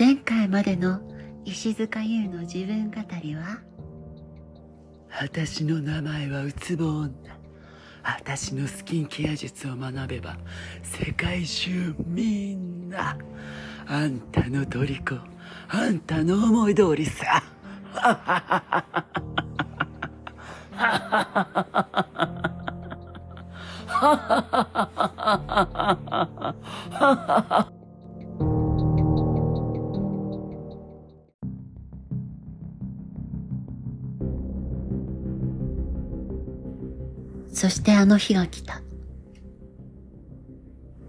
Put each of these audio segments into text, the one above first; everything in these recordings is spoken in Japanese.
前回までの石塚優の自分語りは？私の名前はウツボ女。私のスキンケア術を学べば世界中みんなあんたの虜あんたの思い通りさ。あの日が来た。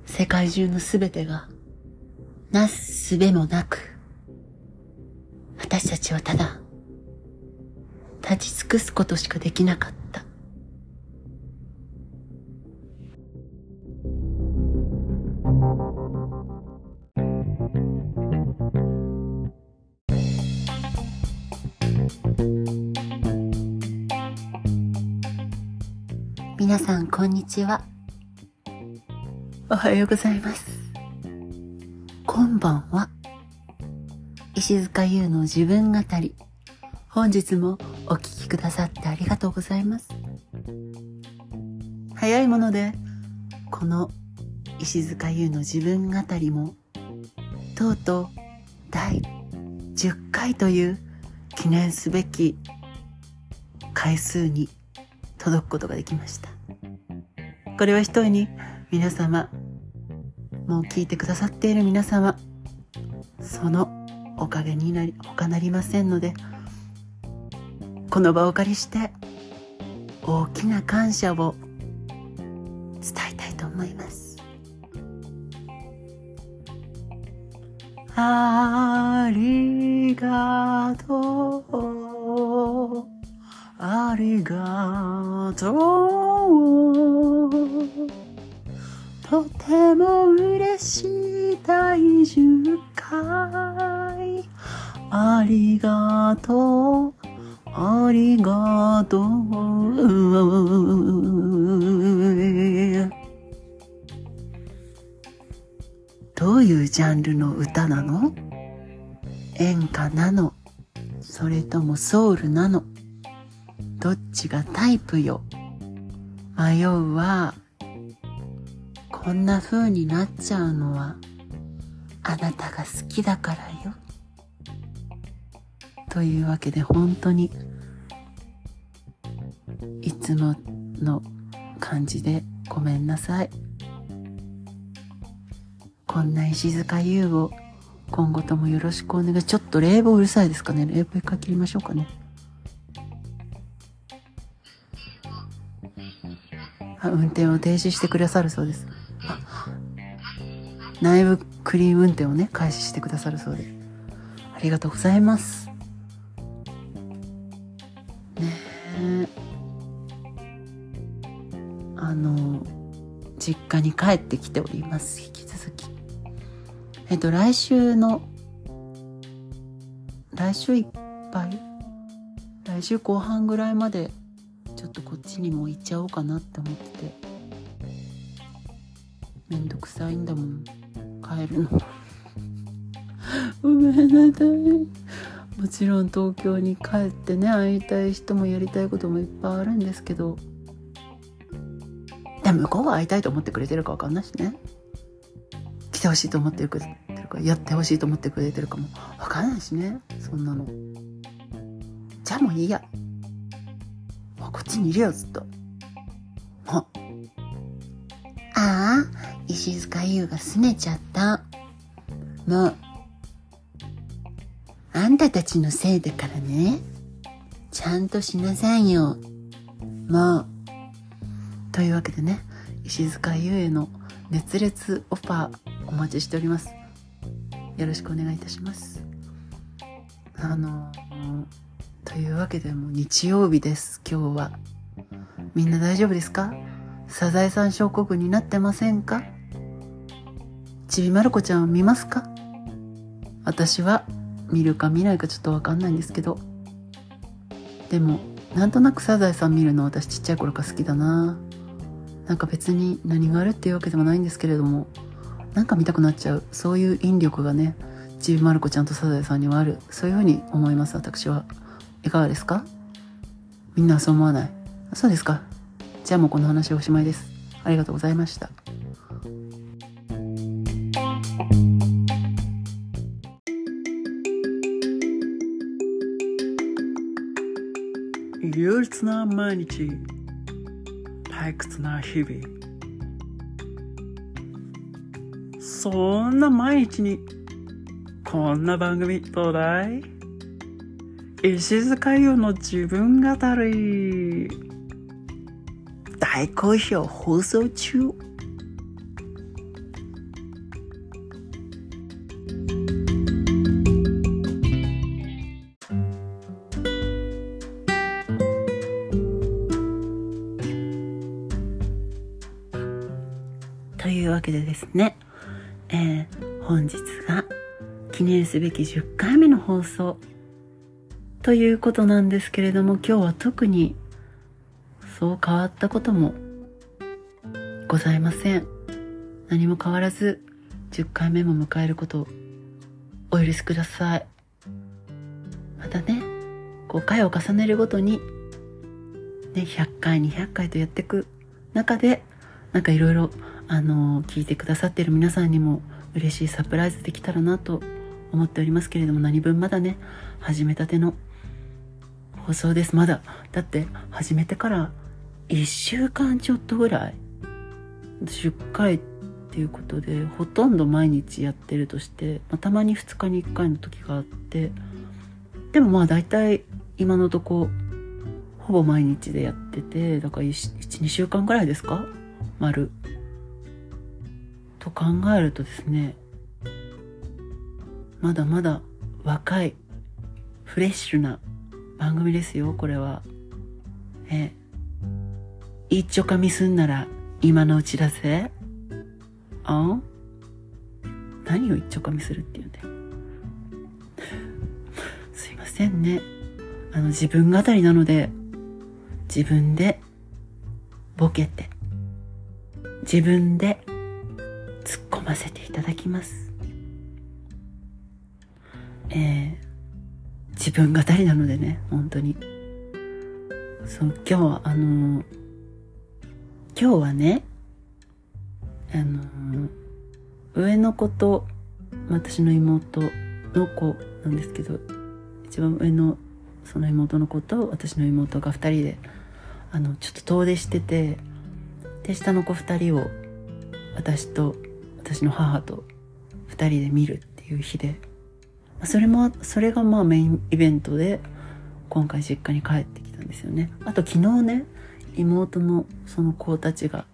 世界中のすべてが、なすすべもなく、私たちはただ、立ち尽くすことしかできなかった。皆さん、こんにちは。おはようございます。こんばんは。石塚優の自分語り。本日もお聞きくださってありがとうございます。早いもので、この石塚優の自分語りも、とうとう第10回という記念すべき回数に届くことができました。これは一重に皆様、もう聞いてくださっている皆様、そのおかげになり、他なりませんので、この場をお借りして、大きな感謝を伝えたいと思います。ありがとう。ありがとう。とても嬉しい第10回。ありがとう。ありがとう。どういうジャンルの歌なの？演歌なの？それともソウルなの？どっちがタイプよ？迷うわ。こんな風になっちゃうのはあなたが好きだからよ。というわけで本当にいつもの感じでごめんなさい。こんな石塚優を今後ともよろしくお願い。ちょっと冷房うるさいですかね？冷房一回切りましょうかね。運転を停止してくださるそうです。内部クリーン運転をね、開始してくださるそうで。ありがとうございます。ねえ。あの、実家に帰ってきております。引き続き。えっと、来週の、来週いっぱい？来週後半ぐらいまでちょっとこっちにも行っちゃおうかなって思ってて。めんどくさいんだもん。帰るの。ごめんなさい。もちろん東京に帰ってね会いたい人もやりたいこともいっぱいあるんですけど。でも向こうが会いたいと思ってくれてるか分かんないしね。来てほしいと思ってくれてるかやってほしいと思ってくれてるかも分かんないしね。そんなの。じゃあもういいや。こっちにいるよずっと。あ。あ石塚優が拗ねちゃった。もう。あんたたちのせいだからね。ちゃんとしなさいよ。もう。というわけでね石塚優への熱烈オファーお待ちしております。よろしくお願いいたします。あのというわけでも日曜日です。今日は。みんな大丈夫ですか？サザエさん症候群になってませんか？ちびまる子ちゃんを見ますか？私は見るか見ないかちょっとわかんないんですけど。でもなんとなくサザエさん見るの私ちっちゃい頃から好きだな。なんか別に何があるっていうわけでもないんですけれども。なんか見たくなっちゃう。そういう引力がねちびまる子ちゃんとサザエさんにはある。そういうふうに思います私は。いかがですか？みんなそう思わない？そうですか。じゃあもうこの話おしまいです。ありがとうございました。憂鬱な毎日。退屈な日々。そんな毎日にこんな番組どうだい石塚優の自分語り。大好評放送中。というわけでですね、えー本日が記念すべき10回目の放送。ということなんですけれども今日は特にそう変わったこともございません。何も変わらず10回目も迎えることをお許しください。またね5回を重ねるごとにね100回200回とやっていく中でなんかいろいろあの聞いてくださってる皆さんにも嬉しいサプライズできたらなと思っておりますけれども何分まだね始めたての放送です。まだ。だって始めてから1週間ちょっとぐらい。10回っていうことでほとんど毎日やってるとして、まあ、たまに2日に1回の時があって。でもまあ大体今のとこほぼ毎日でやっててだから12週間ぐらいですか？丸。と考えるとですねまだまだ若いフレッシュな番組ですよこれは。え一丁かみすんなら今のうちだぜ。あん？何を一丁かみするっていうんだよ。すいませんね。あの自分語りなので自分でボケて自分で突っ込ませていただきます。えー自分語りなのでね本当に。そう今日はあの今日はねあの上の子と私の妹の子なんですけど一番上のその妹の子と私の妹が二人であのちょっと遠出しててで下の子二人を私と私の母と二人で見るっていう日で。それもそれがまあメインイベントで今回実家に帰ってきたんですよね。あと昨日ね妹のその子たちが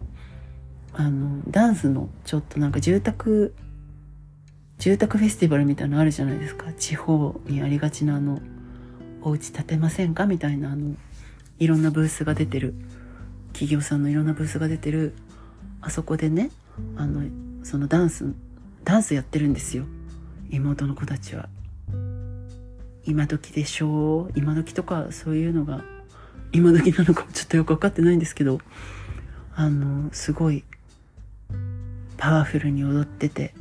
あのダンスのちょっとなんか住宅住宅フェスティバルみたいなのあるじゃないですか。地方にありがちなあのお家建てませんか？みたいなあのいろんなブースが出てる企業さんのいろんなブースが出てるあそこでねあのそのダンスダンスやってるんですよ。妹の子たちは。今時でしょう？今時とかそういうのが今時なのかもちょっとよく分かってないんですけどあのすごいパワフルに踊ってて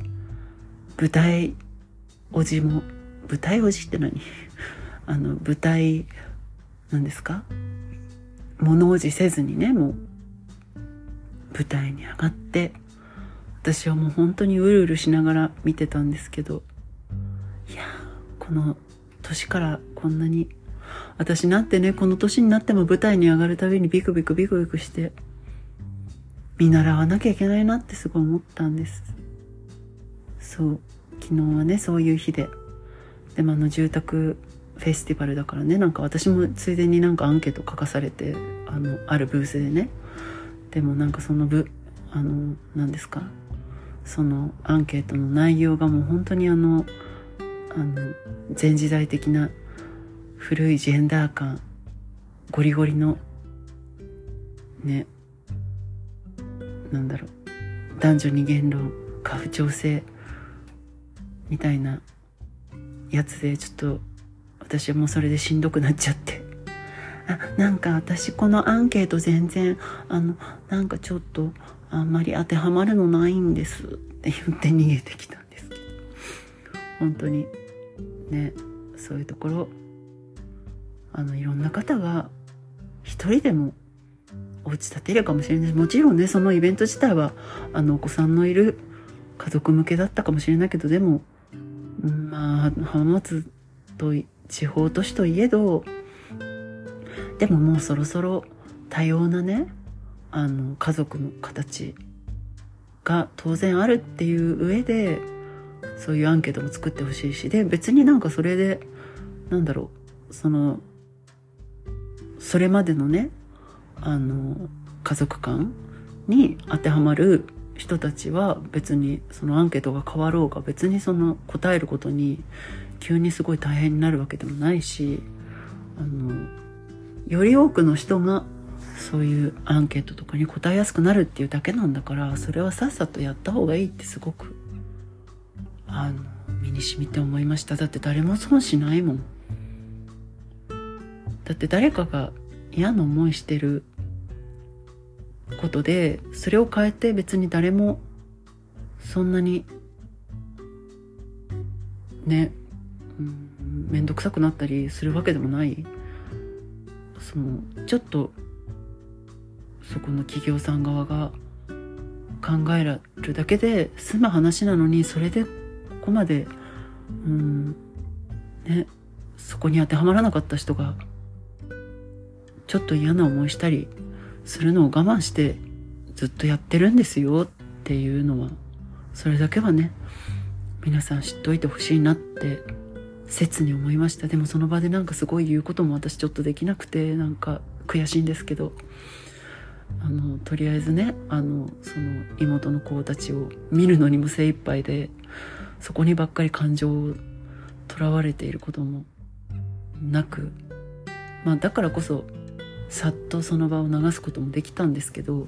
舞台おじも舞台おじって何？あの舞台なんですか？物おじせずにねもう舞台に上がって私はもう本当にうるうるしながら見てたんですけどいやこの年からこんなに。私なんてねこの年になっても舞台に上がるたびにビクビクビクビクして見習わなきゃいけないなってすごい思ったんです。そう。昨日はねそういう日で。でもあの住宅フェスティバルだからねなんか私もついでになんかアンケート書かされてあのあるブースでね。でもなんかその部あの何ですか。そのアンケートの内容がもう本当にあのあの前時代的な古いジェンダー感ゴリゴリのねなんだろう男女二元論家父長制みたいなやつでちょっと私はもうそれでしんどくなっちゃって。あなんか私このアンケート全然あのなんかちょっとあんまり当てはまるのないんですって言って逃げてきたんです。けど本当に。ねそういうところあのいろんな方が一人でもお家建てるかもしれない。もちろんねそのイベント自体はあのお子さんのいる家族向けだったかもしれないけどでもまあ浜松と地方都市といえどでももうそろそろ多様なねあの家族の形が当然あるっていう上でそういうアンケートも作ってほしいしで別になんかそれでなんだろうそのそれまでのねあの家族間に当てはまる人たちは別にそのアンケートが変わろうが別にその答えることに急にすごい大変になるわけでもないしあのより多くの人がそういうアンケートとかに答えやすくなるっていうだけなんだからそれはさっさとやった方がいいってすごくあの身に染みて思いました。だって誰も損しないもん。だって誰かが嫌な思いしてることでそれを変えて別に誰もそんなにね面倒、うん、くさくなったりするわけでもない。そのちょっとそこの企業さん側が考えられるだけで済む話なのにそれでこまでうんねそこに当てはまらなかった人がちょっと嫌な思いしたりするのを我慢してずっとやってるんですよっていうのはそれだけはね皆さん知っといてほしいなって切に思いました。でもその場でなんかすごい言うことも私ちょっとできなくてなんか悔しいんですけどあのとりあえずねあのその妹の子たちを見るのにも精一杯でそこにばっかり感情をとらわれていることもなくまあだからこそさっとその場を流すこともできたんですけど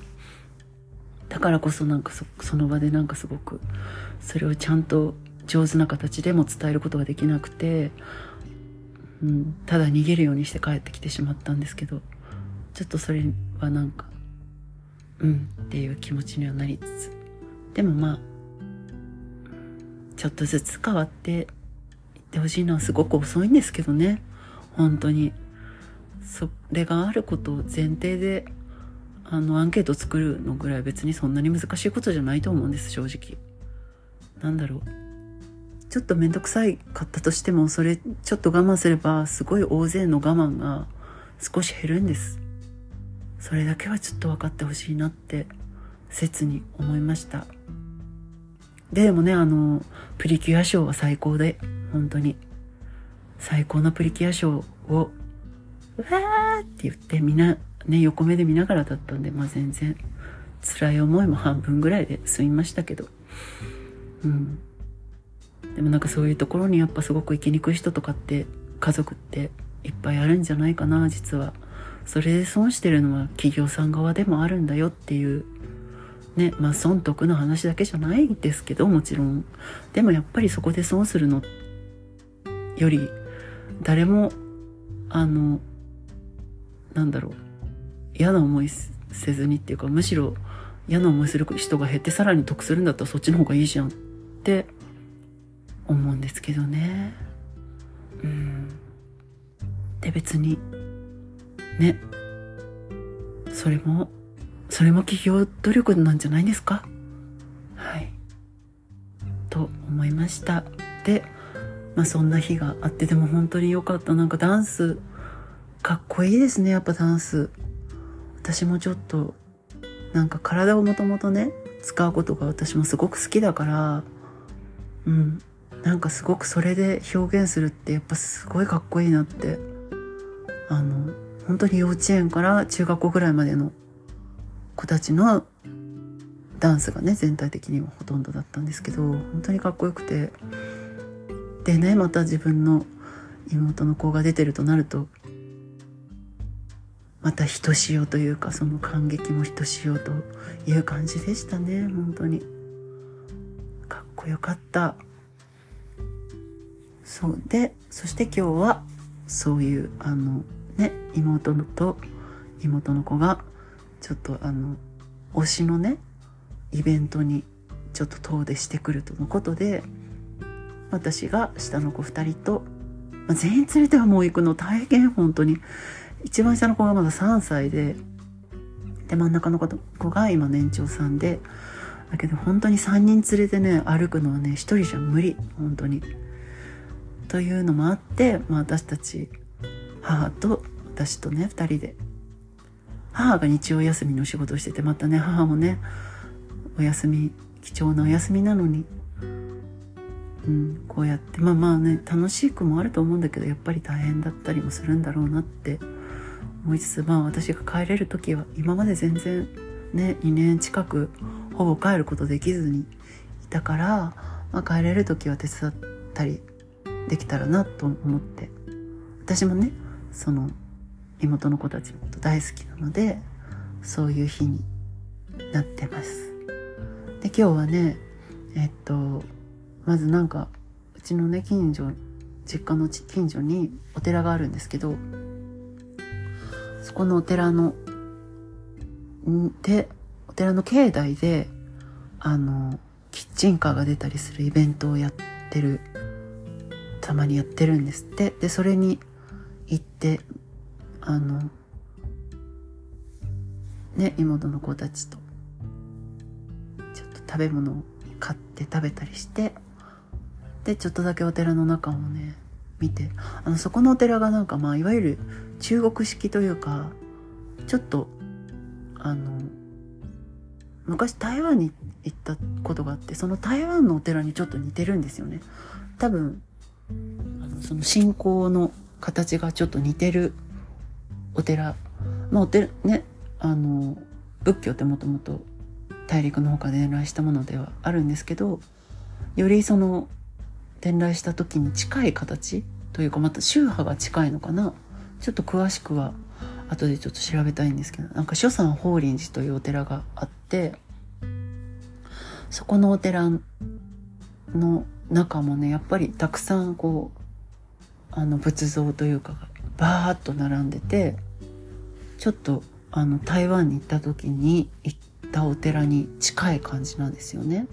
だからこそなんかそその場でなんかすごくそれをちゃんと上手な形でも伝えることができなくて、うん、ただ逃げるようにして帰ってきてしまったんですけどちょっとそれはなんかうんっていう気持ちにはなりつつでもまあちょっとずつ変わっていってほしいのはすごく遅いんですけどね。本当に。それがあることを前提であのアンケート作るのぐらい別にそんなに難しいことじゃないと思うんです正直。なんだろう。ちょっと面倒くさいかったとしてもそれちょっと我慢すればすごい大勢の我慢が少し減るんです。それだけはちょっと分かってほしいなって切に思いました。でもねあのプリキュアショーは最高で本当に。最高のプリキュアショーをうわーって言ってみんなね横目で見ながらだったんでまあ全然辛い思いも半分ぐらいで済みましたけど。うん。でもなんかそういうところにやっぱすごく生きにくい人とかって家族っていっぱいあるんじゃないかな実は。それで損してるのは企業さん側でもあるんだよっていうねまあ損得の話だけじゃないですけどもちろん。でもやっぱりそこで損するのより誰もあのなんだろう。嫌な思いせずにっていうかむしろ嫌な思いする人が減ってさらに得するんだったらそっちの方がいいじゃんって思うんですけどね。うん。で別にね。それもそれも企業努力なんじゃないですか？はい。と思いました。でまあそんな日があってでも本当に良かった。なんかダンスかっこいいですね。やっぱダンス。私もちょっとなんか体をもともとね使うことが私もすごく好きだからうん。なんかすごくそれで表現するってやっぱすごいかっこいいなって。あの本当に幼稚園から中学校ぐらいまでの子たちのダンスがね全体的にはほとんどだったんですけど本当にかっこよくて。でねまた自分の妹の子が出てるとなるとまたひとしおというかその感激もひとしおという感じでしたね。本当に。かっこよかった。そう。でそして今日はそういうあのね妹と妹の子がちょっとあの推しのねイベントにちょっと遠出してくるとのことで私が下の子2人と、まあ、全員連れてはもう行くの大変本当に一番下の子がまだ3歳でで真ん中の子が今年長さんでだけど本当に3人連れてね歩くのはね1人じゃ無理本当に。というのもあって、まあ、私たち母と私とね2人で母が日曜休みの仕事をしててまたね母もねお休み貴重なお休みなのに、うん、こうやって。まあまあね楽しくもあると思うんだけどやっぱり大変だったりもするんだろうなって。思いつつまあ私が帰れる時は今まで全然ね2年近くほぼ帰ることできずにいたから、まあ、帰れる時は手伝ったりできたらなと思って。私もねその妹の子たちのこと大好きなのでそういう日になってます。で今日はねえっとまずなんかうちのね近所実家の近所にお寺があるんですけどそこのお寺のでお寺の境内であのキッチンカーが出たりするイベントをやってるたまにやってるんですって。でそれに行ってあのね妹の子たちとちょっと食べ物を買って食べたりしてでちょっとだけお寺の中をね見てあのそこのお寺がなんかまあいわゆる中国式というかちょっとあの昔台湾に行ったことがあってその台湾のお寺にちょっと似てるんですよね。多分その信仰の形がちょっと似てるお寺。まあお寺ねあの仏教ってもともと大陸の他で伝来したものではあるんですけどよりその伝来した時に近い形というかまた宗派が近いのかな。ちょっと詳しくは後でちょっと調べたいんですけどなんか諸山法輪寺というお寺があってそこのお寺の中もねやっぱりたくさんこうあの仏像というかがバーッと並んでてちょっとあの台湾に行った時に行ったお寺に近い感じなんですよね。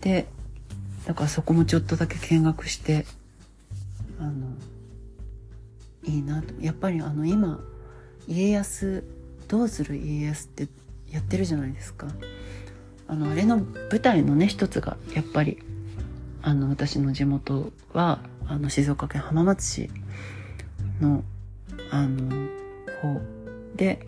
でだからそこもちょっとだけ見学してあのいいなとやっぱりあの今家康どうする家康ってやってるじゃないですか。あのあれの舞台のね一つがやっぱりあの私の地元はあの静岡県浜松市のあの方。で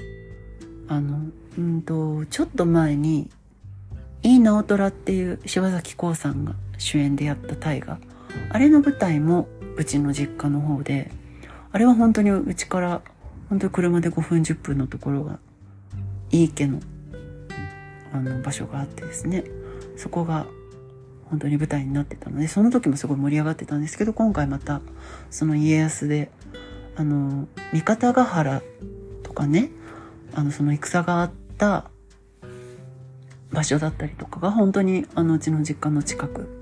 あのうんとちょっと前に「いい直虎」っていう柴咲コウさんが主演でやった大河。あれの舞台もうちの実家の方であれは本当にうちから本当に車で5分10分のところがいい家のあの場所があってですね。そこが本当に舞台になってたのでその時もすごい盛り上がってたんですけど今回またその家康であの三方ヶ原とかねあのその戦があった場所だったりとかが本当にあのうちの実家の近く。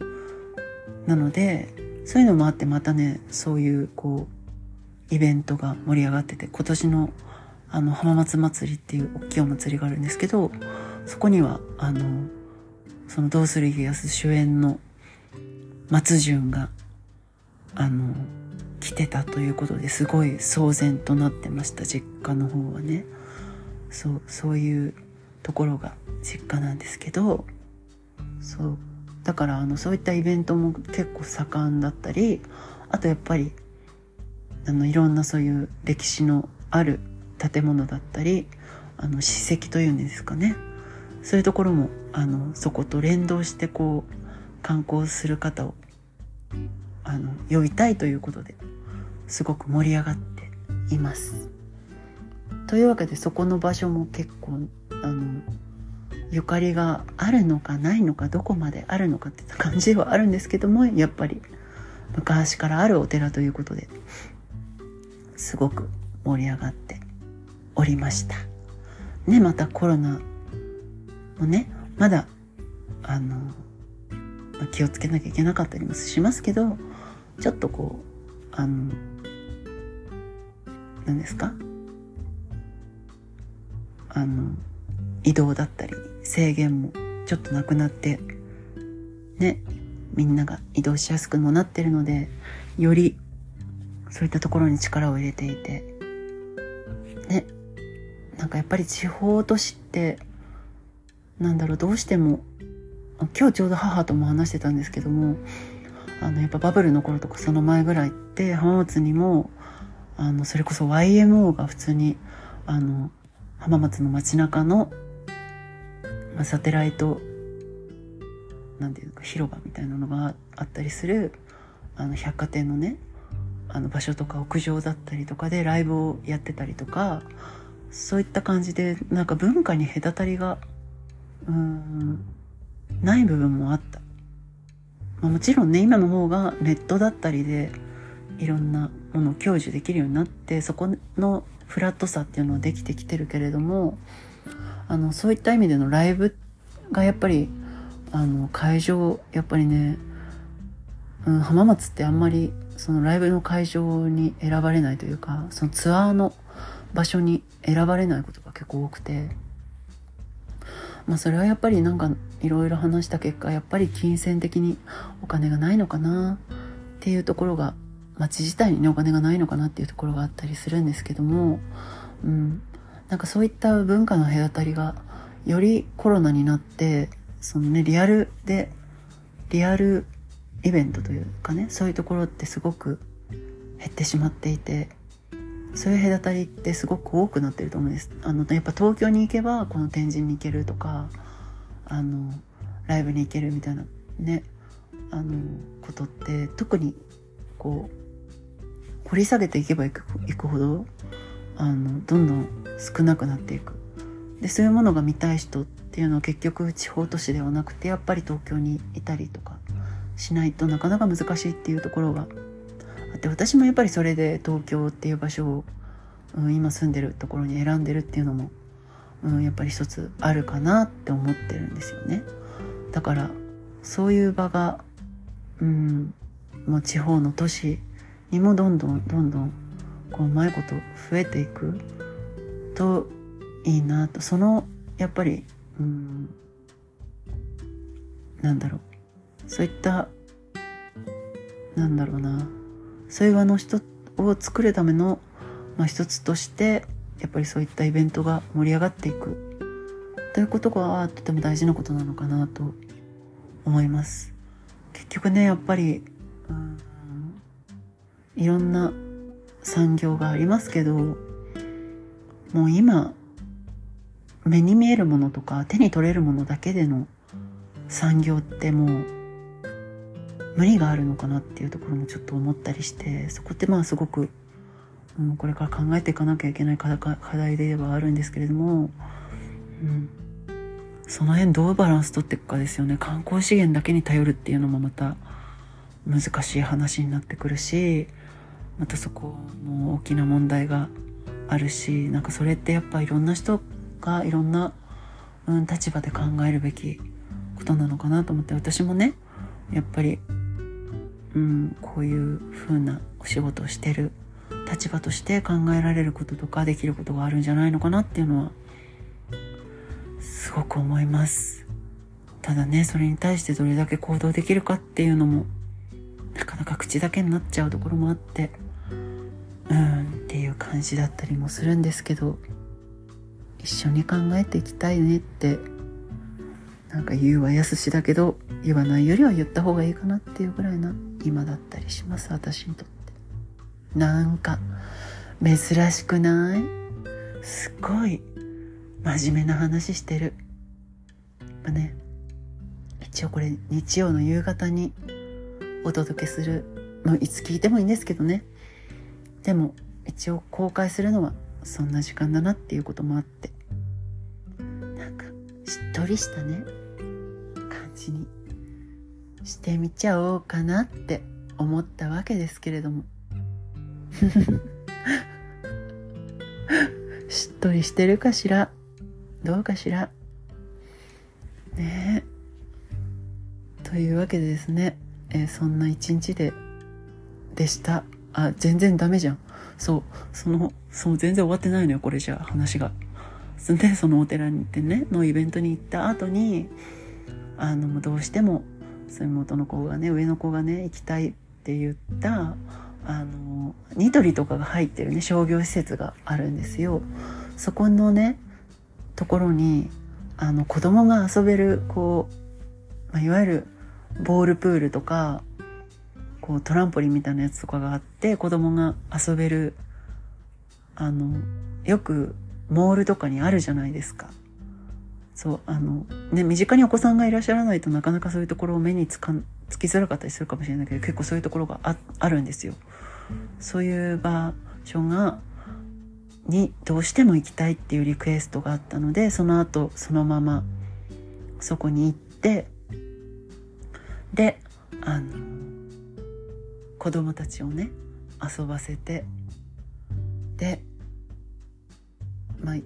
なのでそういうのもあってまたねそういうこうイベントが盛り上がってて今年のあの浜松祭りっていう大きいお祭りがあるんですけどそこにはあのその「どうする家康」主演の松潤があの来てたということですごい騒然となってました実家の方はね。そうそういうところが実家なんですけどそう。だからあのそういったイベントも結構盛んだったりあとやっぱりあのいろんなそういう歴史のある建物だったりあの史跡というんですかね。そういうところもあのそこと連動してこう観光する方をあの呼びたいということで。すごく盛り上がっています。というわけでそこの場所も結構あのゆかりがあるのかないのかどこまであるのかって感じではあるんですけどもやっぱり昔からあるお寺ということですごく盛り上がっておりました。ねまたコロナもねまだあの、気をつけなきゃいけなかったりもしますけどちょっとこうあの何ですか？あの移動だったり制限もちょっとなくなってねみんなが移動しやすくもなってるのでよりそういったところに力を入れていてねなんかやっぱり地方都市ってなんだろうどうしても今日ちょうど母とも話してたんですけどもあのやっぱバブルの頃とかその前ぐらいって浜松にもあのそれこそ YMO が普通にあの浜松の街中の、まあ、サテライトなんていうか広場みたいなのがあったりするあの百貨店のねあの場所とか屋上だったりとかでライブをやってたりとかそういった感じでなんか文化に隔たりがうんない部分もあった、まあ、もちろんね今の方がネットだったりでいろんなものを享受できるようになってそこのフラットさっていうのはできてきてるけれどもあのそういった意味でのライブがやっぱりあの会場やっぱりね、うん、浜松ってあんまりそのライブの会場に選ばれないというかそのツアーの場所に選ばれないことが結構多くてまあそれはやっぱりなんかいろいろ話した結果やっぱり金銭的にお金がないのかなっていうところが町自体にねお金がないのかなっていうところがあったりするんですけども、うん、なんかそういった文化の隔たりがよりコロナになってそのねリアルでリアルイベントというかねそういうところってすごく減ってしまっていてそういう隔たりってすごく多くなってると思うんです。あのやっぱ東京に行けばこの天神に行けるとかあのライブに行けるみたいなねあのことって特にこう掘り下げていけばいくいくほどあのどんどん少なくなっていくでそういうものが見たい人っていうのは結局地方都市ではなくてやっぱり東京にいたりとかしないとなかなか難しいっていうところがあって私もやっぱりそれで東京っていう場所を、うん、今住んでるところに選んでるっていうのも、うん、やっぱり一つあるかなって思ってるんですよね。だからそういう場が、うん、もう地方の都市にもどんどんどんどんこううまいこと増えていく。といいなと。そのやっぱり、うん、なんだろう。そういったなんだろうな。そういう場の人を作るための、まあ、一つとしてやっぱりそういったイベントが盛り上がっていく。ということがとても大事なことなのかなと思います。結局ねやっぱり、うん、いろんな産業がありますけどもう今目に見えるものとか手に取れるものだけでの産業ってもう無理があるのかなっていうところもちょっと思ったりしてそこってまあすごく、うん、これから考えていかなきゃいけない課題ではあるんですけれども、うん、その辺どうバランス取っていくかですよね。観光資源だけに頼るっていうのもまた難しい話になってくるしまたそこも大きな問題があるしなんかそれってやっぱいろんな人がいろんな、うん、立場で考えるべきことなのかなと思って私もねやっぱりうん、こういう風なお仕事をしてる立場として考えられることとかできることがあるんじゃないのかなっていうのはすごく思います。ただねそれに対してどれだけ行動できるかっていうのもなかなか口だけになっちゃうところもあってうんっていう感じだったりもするんですけど一緒に考えていきたいねってなんか言うはやすしだけど言わないよりは言った方がいいかなっていうぐらいな今だったりします私にとって。なんか珍しくない？すごい真面目な話してる。まあね一応これ日曜の夕方にお届けするまあいつ聞いてもいいんですけどね。でも一応公開するのはそんな時間だなっていうこともあって。なんかしっとりしたね感じに。してみちゃおうかなって思ったわけですけれども。しっとりしてるかしら？どうかしら？ね。えというわけでですね、えー、そんな一日ででした。あ全然ダメじゃんそうそのそう全然終わってないのよこれじゃあ話がでそのお寺に行ってねのイベントに行った後にあのどうしてもそういう妹の子がね上の子がね行きたいって言ったあのニトリとかが入ってるね商業施設があるんですよ。そこのねところにあの子供が遊べるこう、まあ、いわゆるボールプールとかこうトランポリンみたいなやつとかがあって子供が遊べるあのよくモールとかにあるじゃないですか。そうあのね身近にお子さんがいらっしゃらないとなかなかそういうところを目につかつきづらかったりするかもしれないけど結構そういうところがああるんですよ。そういう場所がにどうしても行きたいっていうリクエストがあったのでその後そのままそこに行ってであの子供たちをね遊ばせてでまあ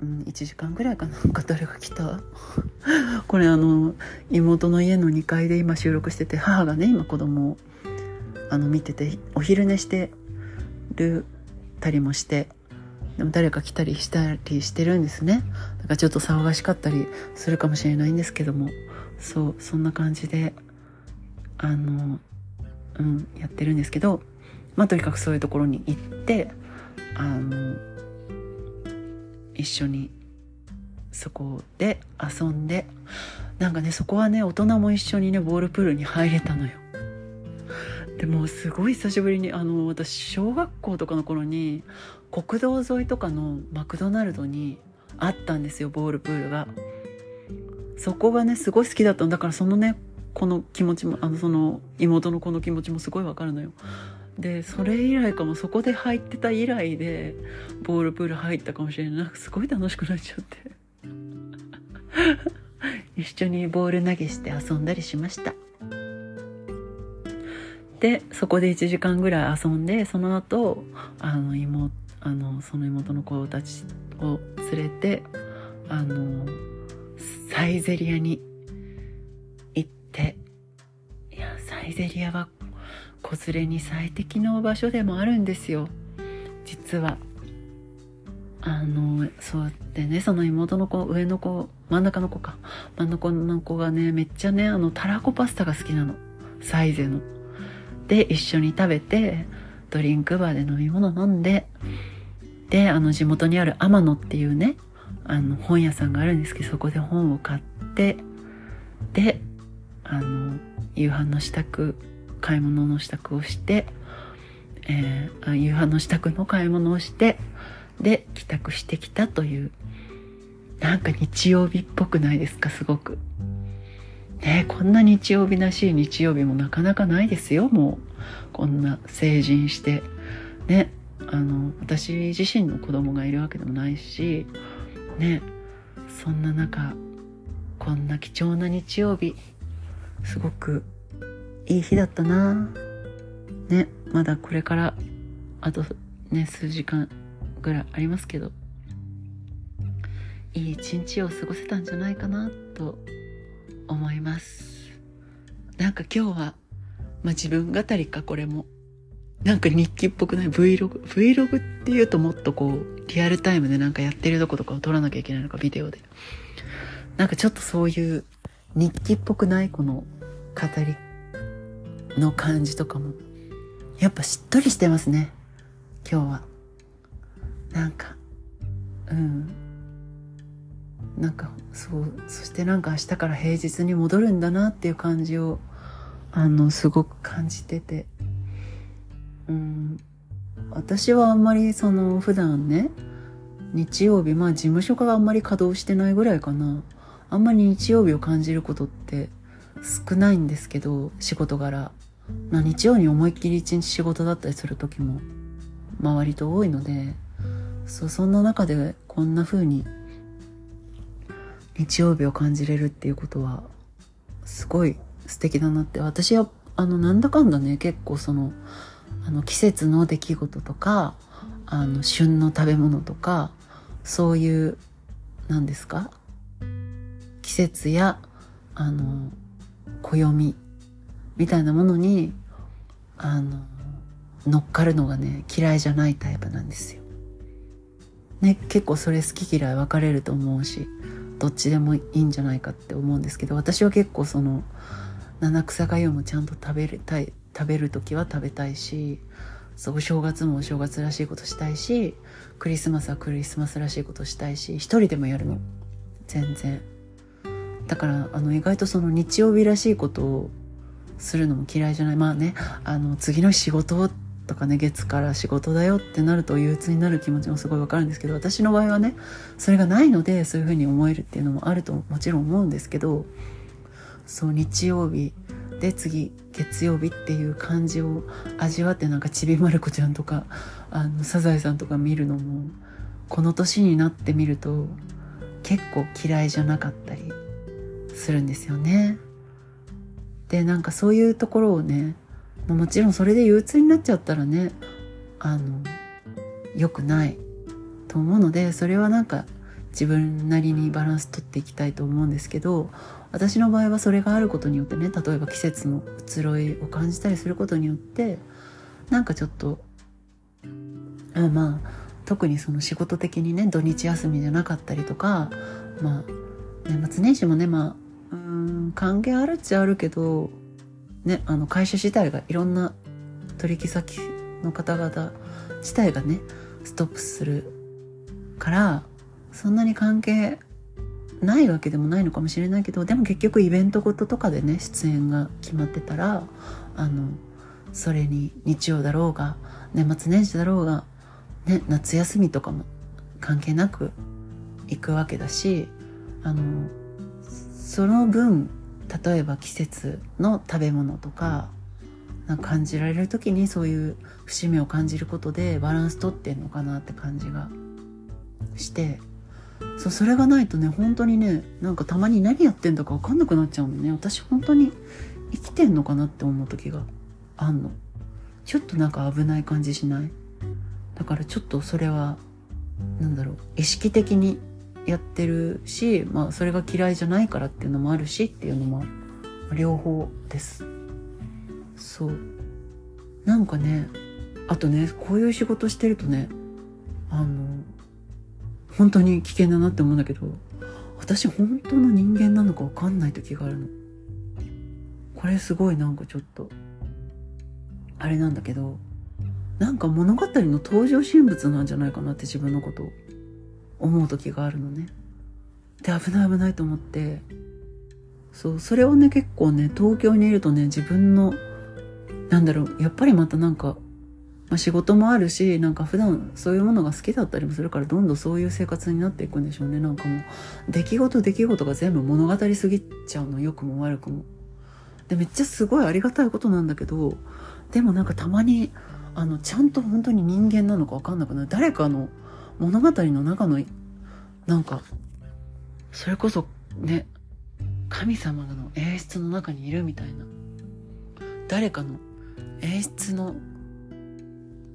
うん、1時間ぐらいかなんか誰が来た？これあの妹の家の2階で今収録してて母がね今子供をあの見ててお昼寝してるたりもしてでも誰か来たりしたりしてるんですね。だからちょっと騒がしかったりするかもしれないんですけども。そうそんな感じであのうんやってるんですけどまあとにかくそういうところに行ってあの一緒にそこで遊んでなんかねそこはね大人も一緒にねボールプールに入れたのよ。でもすごい久しぶりにあの私小学校とかの頃に国道沿いとかのマクドナルドにあったんですよボールプールが。そこがねすごい好きだったんだからそのねこの気持ちもあのその妹の子の気持ちもすごいわかるのよ。でそれ以来かもそこで入ってた以来でボールプール入ったかもしれない。なんかすごい楽しくなっちゃって。一緒にボール投げして遊んだりしました。でそこで1時間ぐらい遊んでその後あの妹あのその妹の子たちを連れてあのサイゼリアにて。いやサイゼリアは子連れに最適の場所でもあるんですよ。実は。あのそうやってねその妹の子上の子真ん中の子か。真ん中の子がねめっちゃねあのたらこパスタが好きなの。サイゼの。で一緒に食べてドリンクバーで飲み物飲んで。であの地元にある天野っていうねあの本屋さんがあるんですけどそこで本を買って。であの夕飯の支度買い物の支度をして、えー、夕飯の支度の買い物をしてで帰宅してきたというなんか日曜日っぽくないですかすごく。ねこんな日曜日らしい日曜日もなかなかないですよもうこんな成人してねあの私自身の子供がいるわけでもないしねそんな中こんな貴重な日曜日すごくいい日だったな。ねまだこれからあとね数時間ぐらいありますけど。いい一日を過ごせたんじゃないかなと思います。なんか今日はまあ自分語りかこれも。なんか日記っぽくない。Vlog Vlog っていうともっとこうリアルタイムでなんかやってるとことかを撮らなきゃいけないのかビデオで。なんかちょっとそういう日記っぽくないこの語りの感じとかも。やっぱしっとりしてますね。今日は。なんかうん。なんかそうそしてなんか明日から平日に戻るんだなっていう感じをあのすごく感じてて。うん。私はあんまりその普段ね日曜日まあ事務所があんまり稼働してないぐらいかな。あんまり日曜日を感じることって少ないんですけど仕事柄。まあ、日曜に思いっきり一日仕事だったりする時も周りと多いのでそうそんな中でこんな風に日曜日を感じれるっていうことはすごい素敵だなって。私はあのなんだかんだね結構そのあの季節の出来事とかあの旬の食べ物とかそういう何ですか？節やあの暦みたいなものにあの乗っかるのがね嫌いじゃないタイプなんですよ。ね結構それ好き嫌い分かれると思うしどっちでもいいんじゃないかって思うんですけど私は結構その七草がゆもちゃんと食べるたい食べる時は食べたいしそうお正月もお正月らしいことしたいしクリスマスはクリスマスらしいことしたいし一人でもやるの全然だからあの意外とその日曜日らしいことをするのも嫌いじゃない。まあねあの次の仕事とかね月から仕事だよってなると憂鬱になる気持ちもすごいわかるんですけど私の場合はねそれがないのでそういうふうに思えるっていうのもあるともちろん思うんですけどそう日曜日で次月曜日っていう感じを味わってなんかちびまる子ちゃんとかあのサザエさんとか見るのもこの年になってみると結構嫌いじゃなかったりするんですよね。でなんかそういうところをねもちろんそれで憂鬱になっちゃったらねあの良くないと思うのでそれはなんか自分なりにバランス取っていきたいと思うんですけど私の場合はそれがあることによってね例えば季節の移ろいを感じたりすることによってなんかちょっとあまあ特にその仕事的にね土日休みじゃなかったりとかまあ年末年始もねまあうん関係あるっちゃあるけどねあの会社自体がいろんな取引先の方々自体がねストップするからそんなに関係ないわけでもないのかもしれないけどでも結局イベントごととかでね出演が決まってたらあのそれに日曜だろうが年末年始だろうが、ね、夏休みとかも関係なく行くわけだしあのその分例えば季節の食べ物とかなんか感じられる時にそういう節目を感じることでバランス取ってんのかなって感じがして。そうそれがないとね本当にねなんかたまに何やってんだか分かんなくなっちゃうのね。私本当に生きてんのかなって思う時があんの。ちょっとなんか危ない感じしない？だからちょっとそれはなんだろう意識的にやってるし、まあ、それが嫌いじゃないからっていうのもあるしっていうのも両方です。そう。なんかねあとねこういう仕事してるとねあの本当に危険だなって思うんだけど私本当の人間なのか分かんない時があるの。これすごいなんかちょっとあれなんだけどなんか物語の登場人物なんじゃないかなって自分のことを。思う時があるのね。で危ない危ないと思って。そうそれをね結構ね東京にいるとね自分のなんだろうやっぱりまたなんかまあ、仕事もあるしなんか普段そういうものが好きだったりもするからどんどんそういう生活になっていくんでしょうね。なんかもう出来事出来事が全部物語すぎちゃうの。良くも悪くも。でめっちゃすごいありがたいことなんだけどでもなんかたまにあのちゃんと本当に人間なのか分かんなくなる。誰かの物語の中のなんかそれこそね神様の演出の中にいるみたいな。誰かの演出の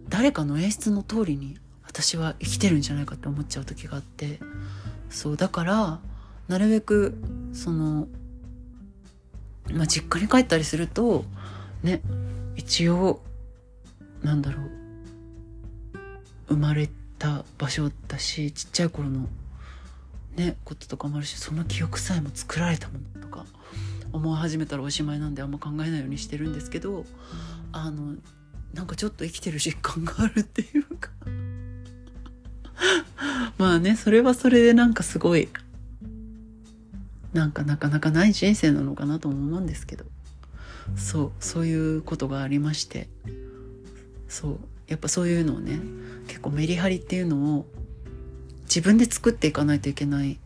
誰かの演出の通りに私は生きてるんじゃないかって思っちゃう時があって。そうだからなるべくその、まあ、実家に帰ったりするとね一応なんだろう生まれてた場所だしちっちゃい頃のねこととかもあるしその記憶さえも作られたものとか思い始めたらおしまいなんであんま考えないようにしてるんですけどあのなんかちょっと生きてる実感があるっていうか。まあねそれはそれでなんかすごいなんかなかなかない人生なのかなと思うんですけど。そうそういうことがありまして。そう。やっぱそういうのをね結構メリハリっていうのを自分で作っていかないといけない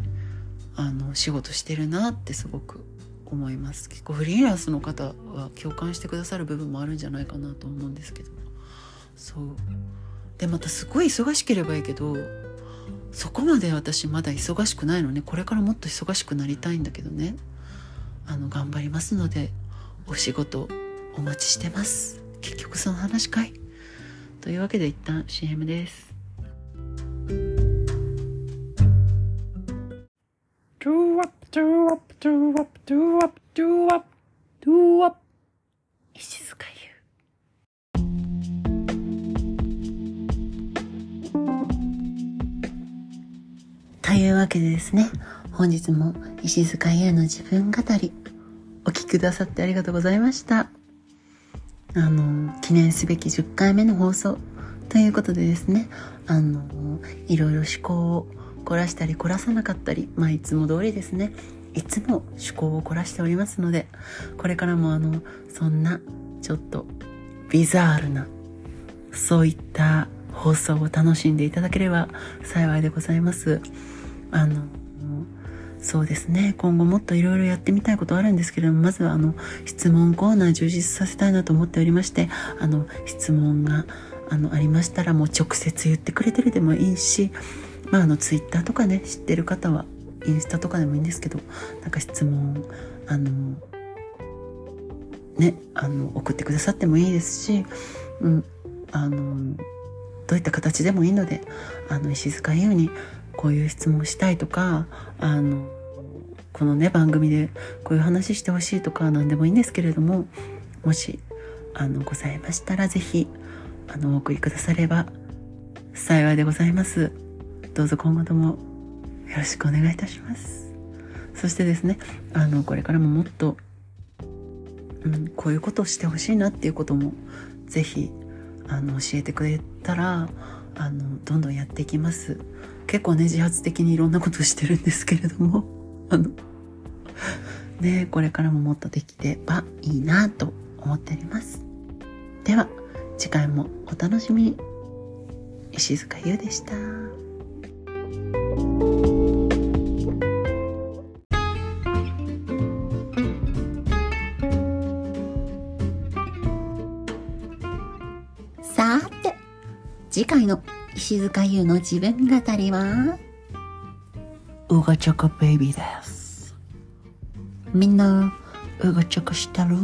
あの仕事してるなってすごく思います。結構フリーランスの方は共感してくださる部分もあるんじゃないかなと思うんですけど。そう。でまたすごい忙しければいいけどそこまで私まだ忙しくないのね。これからもっと忙しくなりたいんだけどね。あの頑張りますのでお仕事お待ちしてます。結局その話かい。というわけで一旦 CM です。ドゥワッドゥワッドゥワッドゥワッドゥワッドゥワッ石塚優。というわけでですね本日も石塚優の自分語りお聞くださってありがとうございました。あの、記念すべき10回目の放送ということでですね、あの、いろいろ思考を凝らしたり凝らさなかったり、まあいつも通りですね、いつも思考を凝らしておりますので、これからもあの、そんな、ちょっと、ビザールな、そういった放送を楽しんでいただければ幸いでございます。あの、そうですね。今後もっといろいろやってみたいことあるんですけれども、まずはあの、質問コーナー充実させたいなと思っておりまして、あの、質問が、あの、ありましたらもう直接言ってくれてるでもいいし、まあ、あの、ツイッターとかね、知ってる方は、インスタとかでもいいんですけど、なんか質問、あの、ね、あの、送ってくださってもいいですし、うん、あの、どういった形でもいいので、あの、石塚優にこういう質問したいとか、あの、このね、番組でこういう話してほしいとか何でもいいんですけれども、もし、あの、ございましたら、ぜひ、あの、お送りくだされば幸いでございます。どうぞ今後ともよろしくお願いいたします。そしてですね、あの、これからももっと、うん、こういうことをしてほしいなっていうことも、ぜひ、あの、教えてくれたら、あの、どんどんやっていきます。結構ね、自発的にいろんなことしてるんですけれども、あの、ね、これからももっとできてばいいなと思っております。では、次回もお楽しみに。石塚優でした。さて、次回の石塚優の自分語りは、うがちゃかベイビーです。みんな、うがちゃかしてる？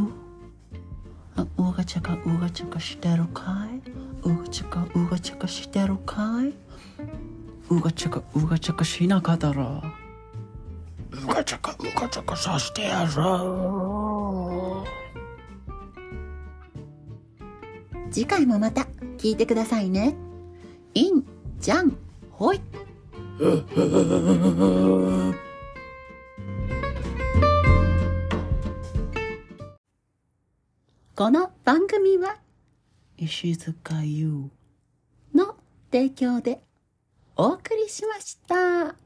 あうがちゃか、うがちゃかしてるかい？うがちゃか、うがちゃかしてるかい？うがちゃか、うがちゃかしなかったら、うがちゃか、うがちゃかさしてやる。次回もまた聞いてくださいね。イン、ジャン、ホイ。この番組は石塚優。の提供でお送りしました。